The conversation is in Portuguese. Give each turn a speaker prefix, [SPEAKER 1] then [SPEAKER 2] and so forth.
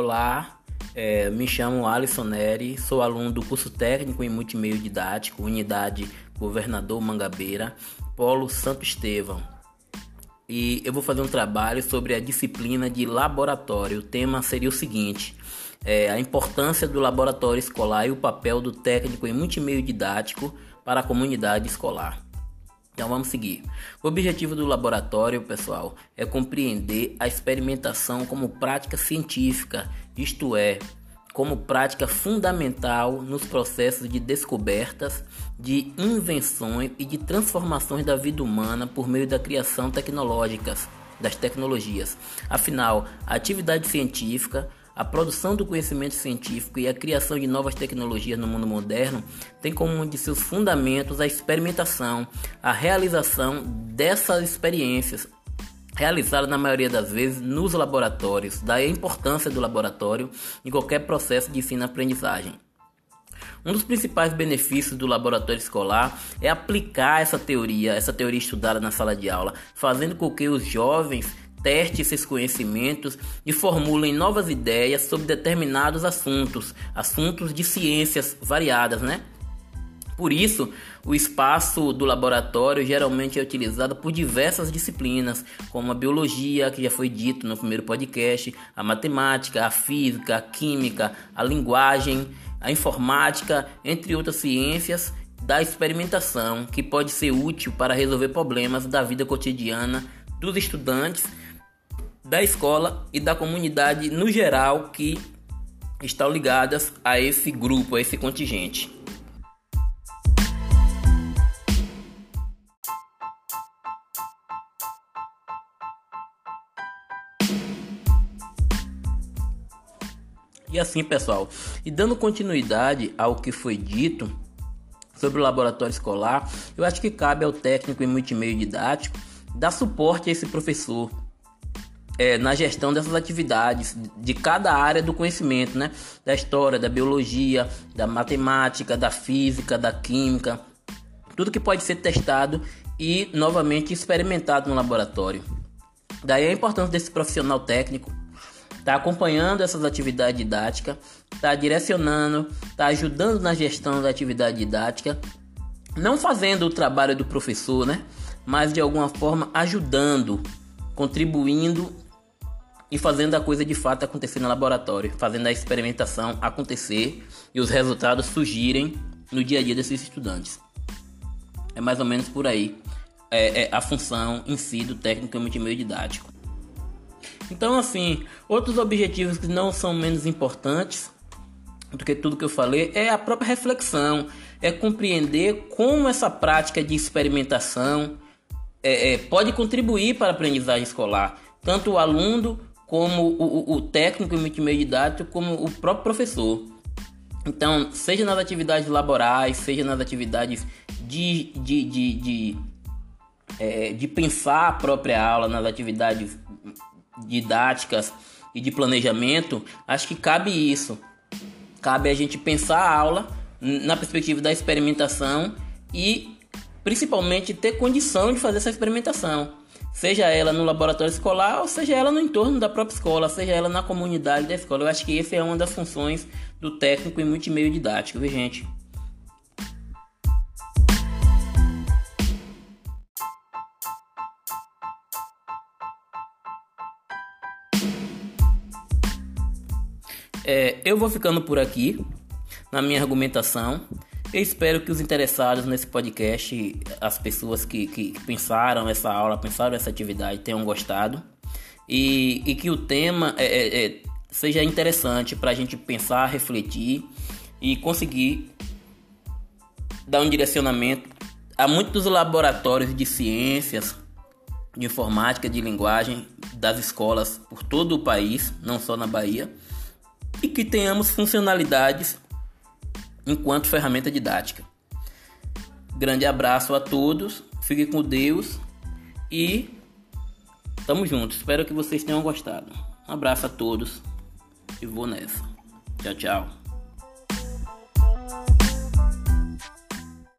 [SPEAKER 1] Olá, é, me chamo Alisson Neri, sou aluno do curso técnico em multimeio didático, unidade Governador Mangabeira, Polo Santo Estevão. E eu vou fazer um trabalho sobre a disciplina de laboratório. O tema seria o seguinte: é, a importância do laboratório escolar e o papel do técnico em multimeio didático para a comunidade escolar. Então vamos seguir. O objetivo do laboratório, pessoal, é compreender a experimentação como prática científica, isto é, como prática fundamental nos processos de descobertas, de invenções e de transformações da vida humana por meio da criação tecnológicas, das tecnologias. Afinal, a atividade científica a produção do conhecimento científico e a criação de novas tecnologias no mundo moderno tem como um de seus fundamentos a experimentação, a realização dessas experiências, realizadas na maioria das vezes nos laboratórios, daí a importância do laboratório em qualquer processo de ensino-aprendizagem. Um dos principais benefícios do laboratório escolar é aplicar essa teoria, essa teoria estudada na sala de aula, fazendo com que os jovens teste esses conhecimentos e formulem novas ideias sobre determinados assuntos, assuntos de ciências variadas, né? Por isso, o espaço do laboratório geralmente é utilizado por diversas disciplinas, como a biologia, que já foi dito no primeiro podcast, a matemática, a física, a química, a linguagem, a informática, entre outras ciências da experimentação, que pode ser útil para resolver problemas da vida cotidiana dos estudantes da escola e da comunidade no geral que estão ligadas a esse grupo, a esse contingente. E assim, pessoal, e dando continuidade ao que foi dito sobre o laboratório escolar, eu acho que cabe ao técnico em multimeio didático dar suporte a esse professor é, na gestão dessas atividades de cada área do conhecimento, né? Da história, da biologia, da matemática, da física, da química, tudo que pode ser testado e novamente experimentado no laboratório. Daí a importância desse profissional técnico tá acompanhando essas atividades didáticas, tá direcionando, tá ajudando na gestão da atividade didática, não fazendo o trabalho do professor, né? Mas de alguma forma ajudando, contribuindo e fazendo a coisa de fato acontecer no laboratório, fazendo a experimentação acontecer e os resultados surgirem no dia a dia desses estudantes. É mais ou menos por aí é, é a função em si do técnico multimeio didático. Então, assim, outros objetivos que não são menos importantes do que tudo que eu falei é a própria reflexão, é compreender como essa prática de experimentação é, é, pode contribuir para a aprendizagem escolar, tanto o aluno como o, o técnico didático, como o próprio professor. Então, seja nas atividades laborais, seja nas atividades de, de, de, de, é, de pensar a própria aula, nas atividades didáticas e de planejamento, acho que cabe isso. Cabe a gente pensar a aula na perspectiva da experimentação e principalmente ter condição de fazer essa experimentação seja ela no laboratório escolar ou seja ela no entorno da própria escola, seja ela na comunidade da escola. Eu acho que essa é uma das funções do técnico em multimeio didático, viu gente? É, eu vou ficando por aqui na minha argumentação. Eu espero que os interessados nesse podcast, as pessoas que, que pensaram essa aula, pensaram essa atividade, tenham gostado. E, e que o tema é, é, é seja interessante para a gente pensar, refletir e conseguir dar um direcionamento a muitos laboratórios de ciências, de informática, de linguagem das escolas por todo o país, não só na Bahia, e que tenhamos funcionalidades enquanto ferramenta didática. Grande abraço a todos, fiquem com Deus e tamo junto. Espero que vocês tenham gostado. Um abraço a todos e vou nessa. Tchau, tchau.